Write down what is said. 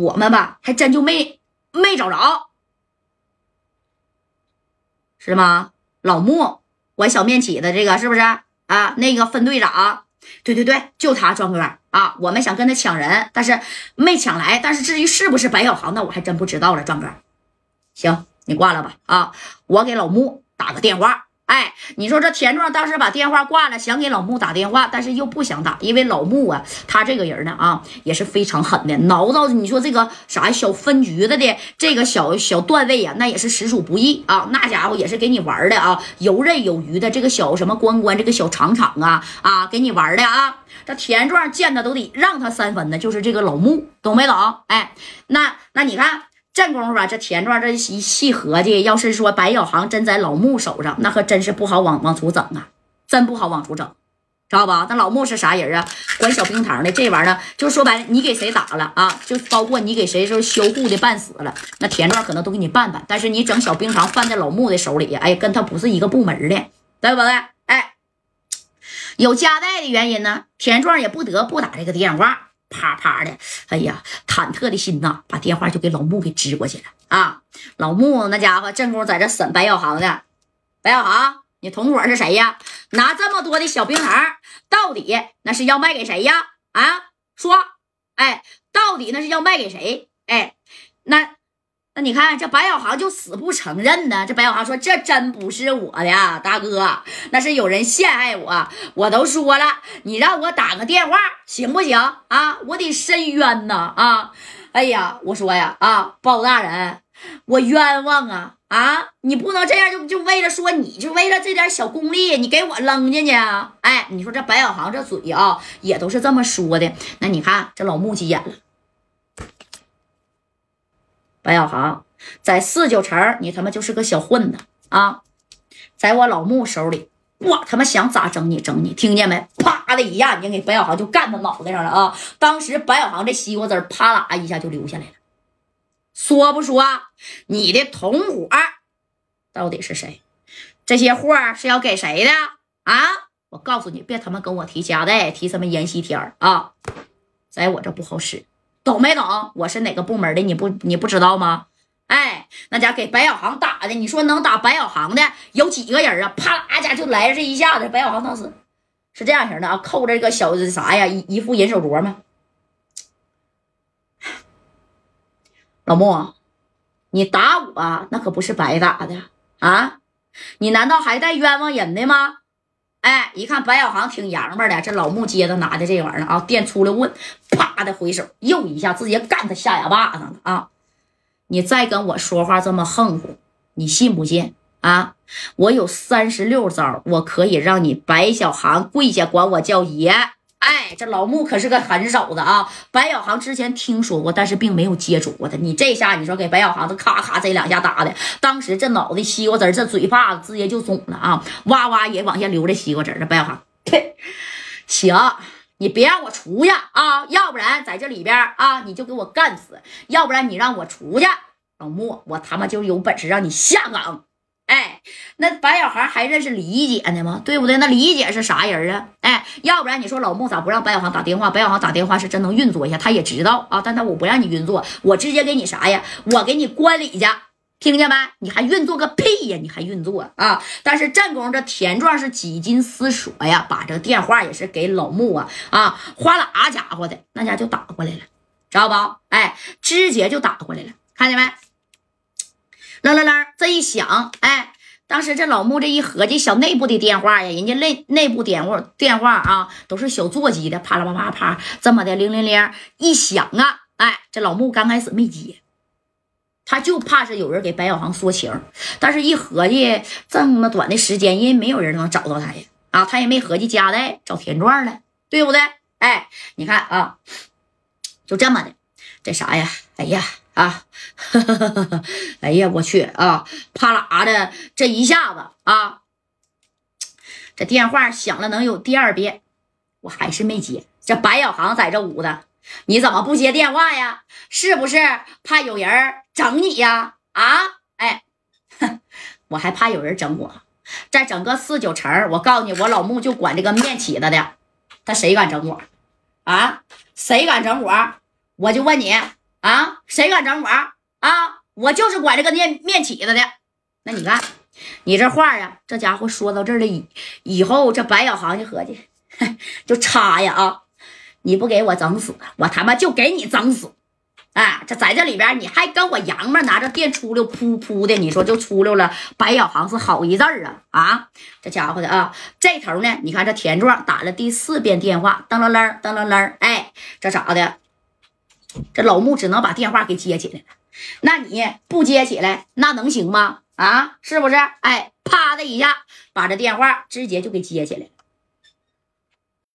我们吧还真就没没找着，是吗？老穆管小面起的这个是不是啊？那个分队长，对对对，就他壮哥啊！我们想跟他抢人，但是没抢来。但是至于是不是白小航，那我还真不知道了。壮哥，行，你挂了吧啊！我给老穆打个电话。哎，你说这田壮当时把电话挂了，想给老穆打电话，但是又不想打，因为老穆啊，他这个人呢啊，也是非常狠的，挠到你说这个啥小分局的的这个小小段位呀，那也是实属不易啊，那家伙也是给你玩的啊，游刃有余的这个小什么关关这个小厂厂啊啊，给你玩的啊，这田壮见他都得让他三分的，就是这个老穆，懂没懂？哎，那那你看。这功夫吧，这田壮这一细合计，要是说白小航真在老穆手上，那可真是不好往往出整啊，真不好往出整，知道吧？那老穆是啥人啊？管小冰糖的，这玩意儿就说白了，你给谁打了啊？就包括你给谁说修护的半死了，那田壮可能都给你办办。但是你整小冰糖放在老穆的手里，哎，跟他不是一个部门的，对不对？哎，有夹带的原因呢，田壮也不得不打这个电话。啪啪的，哎呀，忐忑的心呐，把电话就给老穆给支过去了啊！老穆那家伙正宫在这审白小航呢。白小航，你同伙是谁呀？拿这么多的小冰糖，到底那是要卖给谁呀？啊，说，哎，到底那是要卖给谁？哎，那。你看这白小航就死不承认呢。这白小航说：“这真不是我的，大哥，那是有人陷害我。我都说了，你让我打个电话行不行啊？我得申冤呐啊！哎呀，我说呀啊，包大人，我冤枉啊啊！你不能这样，就就为了说你就为了这点小功利，你给我扔进去啊？哎，你说这白小航这嘴啊，也都是这么说的。那你看这老木急眼了。”白小航在四九城，你他妈就是个小混子啊！在我老穆手里，我他妈想咋整你整你，听见没？啪的一下，你给白小航就干他脑袋上了啊！当时白小航这西瓜汁啪啦一下就流下来了。说不说你的同伙到底是谁？这些货是要给谁的啊？我告诉你，别他妈跟我提夹带，提什么阎锡天啊！在我这不好使。懂没懂？我是哪个部门的？你不你不知道吗？哎，那家给白小航打的，你说能打白小航的有几个人啊？啪啦家就来这一下子，白小航当时是这样型的啊，扣着这个小啥呀，一一副银手镯吗？老穆，你打我那可不是白打的啊！你难道还带冤枉人的吗？哎，一看白小航挺洋巴的，这老木接着拿的这玩意儿啊，电出来问，啪的回手又一下，直接干他下牙巴上了啊！你再跟我说话这么横乎，你信不信啊？我有三十六招，我可以让你白小航跪下管我叫爷。哎，这老穆可是个狠手子啊！白小航之前听说过，但是并没有接触过他。你这下，你说给白小航这咔咔这两下打的，当时这脑袋西瓜汁这嘴巴子直接就肿了啊！哇哇也往下流着西瓜汁这白小航，行，你别让我出去啊！要不然在这里边啊，你就给我干死；要不然你让我出去，老穆，我他妈就有本事让你下岗。那白小航还认识李姐呢吗？对不对？那李姐是啥人啊？哎，要不然你说老穆咋不让白小航打电话？白小航打电话是真能运作一下，他也知道啊。但他我不让你运作，我直接给你啥呀？我给你关里去，听见没？你还运作个屁呀？你还运作啊？但是战功这田壮是几经思索呀，把这电话也是给老穆啊啊，哗啦家伙的那家就打过来了，知道不？哎，直接就打过来了，看见没？啷啷啷，这一响，哎，当时这老穆这一合计，小内部的电话呀，人家内内部电话电话啊，都是小座机的，啪啦啪啪啪，这么的铃铃铃一响啊，哎，这老穆刚开始没接，他就怕是有人给白小航说情，但是一合计这么短的时间，因为没有人能找到他呀，啊，他也没合计夹带找田壮了，对不对？哎，你看啊，就这么的，这啥呀？哎呀！啊，哎呀，我去啊！啪啦的这一下子啊，这电话响了能有第二遍，我还是没接。这白小航在这屋的，你怎么不接电话呀？是不是怕有人整你呀？啊，哎，我还怕有人整我。在整个四九城，我告诉你，我老穆就管这个面起子的，他谁敢整我？啊，谁敢整我？我就问你。啊，谁敢整我啊？我就是管这个面面起子的。那你看，你这话呀，这家伙说到这儿了，以以后这白小航就合计，就插呀啊！你不给我整死，我他妈就给你整死。哎，这在这里边，你还跟我洋们拿着电出溜噗噗的，你说就出溜了。白小航是好一阵儿啊啊！这家伙的啊，这头呢，你看这田壮打了第四遍电话，噔楞楞，噔楞楞，哎，这咋的？这老穆只能把电话给接起来了。那你不接起来，那能行吗？啊，是不是？哎，啪的一下，把这电话直接就给接起来了。